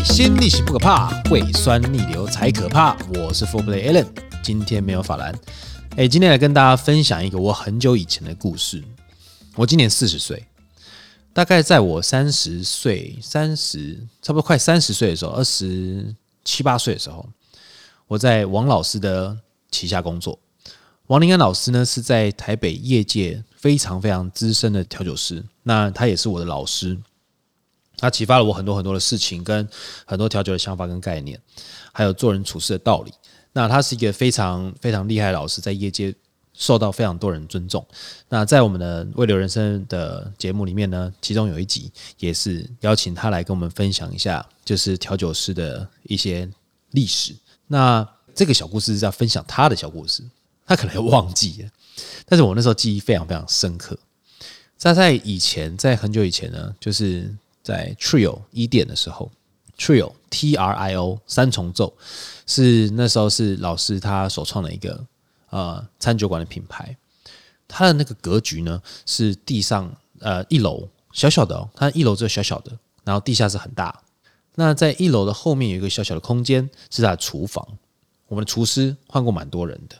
心逆行不可怕，胃酸逆流才可怕。我是 Four Play Allen，今天没有法兰。哎，今天来跟大家分享一个我很久以前的故事。我今年四十岁，大概在我三十岁、三十差不多快三十岁的时候，二十七八岁的时候，我在王老师的旗下工作。王林安老师呢，是在台北业界非常非常资深的调酒师，那他也是我的老师。他启发了我很多很多的事情，跟很多调酒的想法跟概念，还有做人处事的道理。那他是一个非常非常厉害的老师，在业界受到非常多人尊重。那在我们的胃流人生的节目里面呢，其中有一集也是邀请他来跟我们分享一下，就是调酒师的一些历史。那这个小故事是在分享他的小故事，他可能忘记了，但是我那时候记忆非常非常深刻。在在以前，在很久以前呢，就是。在 Trio 一店的时候，Trio T R I O 三重奏是那时候是老师他首创的一个呃餐酒馆的品牌。它的那个格局呢是地上呃一楼小小的，它一楼只有小小的，然后地下室很大。那在一楼的后面有一个小小的空间是他的厨房。我们的厨师换过蛮多人的，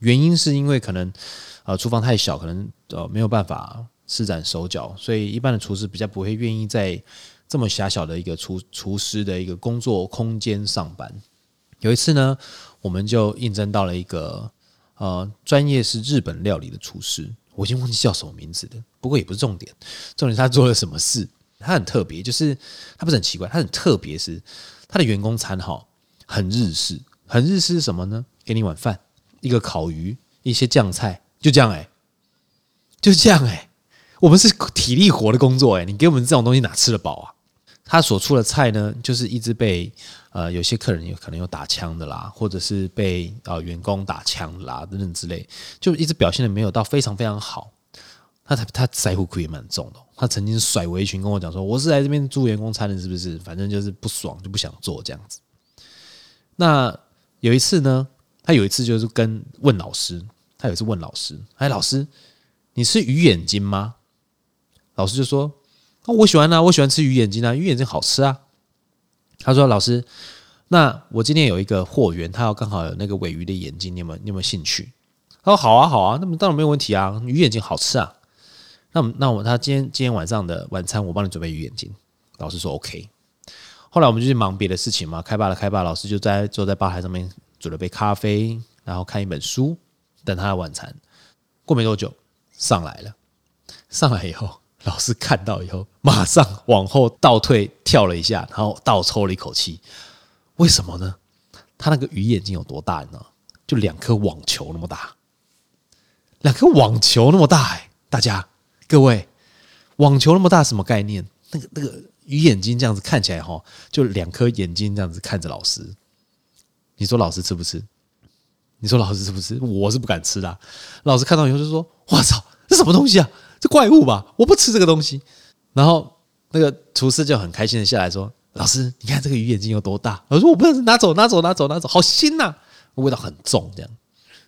原因是因为可能呃厨房太小，可能呃没有办法。施展手脚，所以一般的厨师比较不会愿意在这么狭小的一个厨厨师的一个工作空间上班。有一次呢，我们就应征到了一个呃专业是日本料理的厨师，我已经忘记叫什么名字了，不过也不是重点，重点是他做了什么事，他很特别，就是他不是很奇怪，他很特别，是他的员工餐哈很日式，很日式是什么呢？给你一碗饭，一个烤鱼，一些酱菜，就这样哎、就这样哎、我们是体力活的工作，诶，你给我们这种东西哪吃得饱啊？他所出的菜呢，就是一直被呃有些客人有可能有打枪的啦，或者是被呃员工打枪啦等等之类，就一直表现的没有到非常非常好。他他他在乎苦也蛮重的，他曾经甩围裙跟我讲说：“我是来这边住员工餐的，是不是？反正就是不爽就不想做这样子。”那有一次呢，他有一次就是跟问老师，他有一次问老师：“哎，老师，你是鱼眼睛吗？”老师就说：“哦，我喜欢啊，我喜欢吃鱼眼睛啊，鱼眼睛好吃啊。”他说：“老师，那我今天有一个货源，他要刚好有那个尾鱼的眼睛，你有没有你有没有兴趣？”他说：“好啊，好啊，那么当然没有问题啊，鱼眼睛好吃啊。那么那我他今天今天晚上的晚餐，我帮你准备鱼眼睛。”老师说：“OK。”后来我们就去忙别的事情嘛，开吧了开吧，老师就在坐在吧台上面煮了杯咖啡，然后看一本书，等他的晚餐。过没多久，上来了，上来以后。老师看到以后，马上往后倒退跳了一下，然后倒抽了一口气。为什么呢？他那个鱼眼睛有多大呢？就两颗网球那么大，两颗网球那么大哎！大家各位，网球那么大什么概念？那个那个鱼眼睛这样子看起来哈，就两颗眼睛这样子看着老师。你说老师吃不吃？你说老师吃不吃？我是不敢吃的。老师看到以后就说：“我操，这什么东西啊？”这怪物吧，我不吃这个东西。然后那个厨师就很开心的下来说：“老师，你看这个鱼眼睛有多大？”我说：“我不能拿走，拿走，拿走，拿走，好腥呐，味道很重。”这样，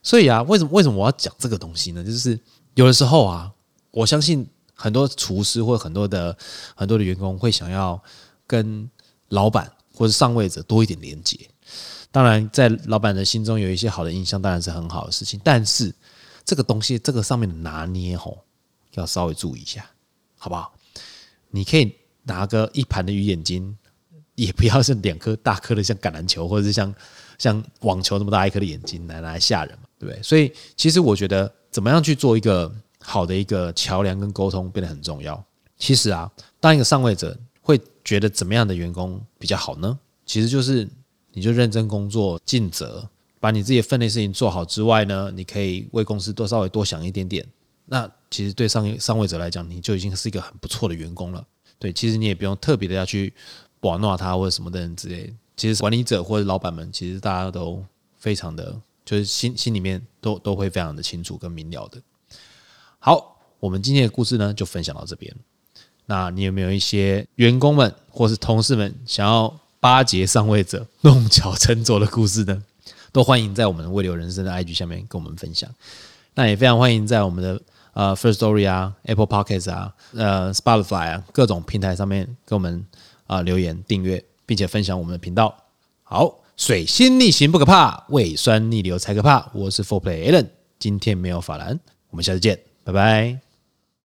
所以啊，为什么为什么我要讲这个东西呢？就是有的时候啊，我相信很多厨师或很多的很多的员工会想要跟老板或者上位者多一点连接。当然，在老板的心中有一些好的印象，当然是很好的事情。但是这个东西，这个上面的拿捏吼。要稍微注意一下，好不好？你可以拿个一盘的鱼眼睛，也不要是两颗大颗的，像橄榄球或者是像像网球那么大一颗的眼睛来来吓人嘛，对不对？所以其实我觉得，怎么样去做一个好的一个桥梁跟沟通变得很重要。其实啊，当一个上位者会觉得怎么样的员工比较好呢？其实就是你就认真工作、尽责，把你自己的分内事情做好之外呢，你可以为公司多稍微多想一点点。那其实对上上位者来讲，你就已经是一个很不错的员工了。对，其实你也不用特别的要去玩弄他或者什么的人之类。其实管理者或者老板们，其实大家都非常的，就是心心里面都都会非常的清楚跟明了的。好，我们今天的故事呢，就分享到这边。那你有没有一些员工们或是同事们想要巴结上位者、弄巧成拙的故事呢？都欢迎在我们的胃流人生的 IG 下面跟我们分享。那也非常欢迎在我们的呃 First Story 啊、Apple Podcast 啊、呃 Spotify 啊各种平台上面跟我们啊、留言订阅。并且分享我们的频道。好，水星逆行不可怕，胃酸逆流才可怕。我是 Four Play Allen，今天没有法兰，我们下次见，拜拜。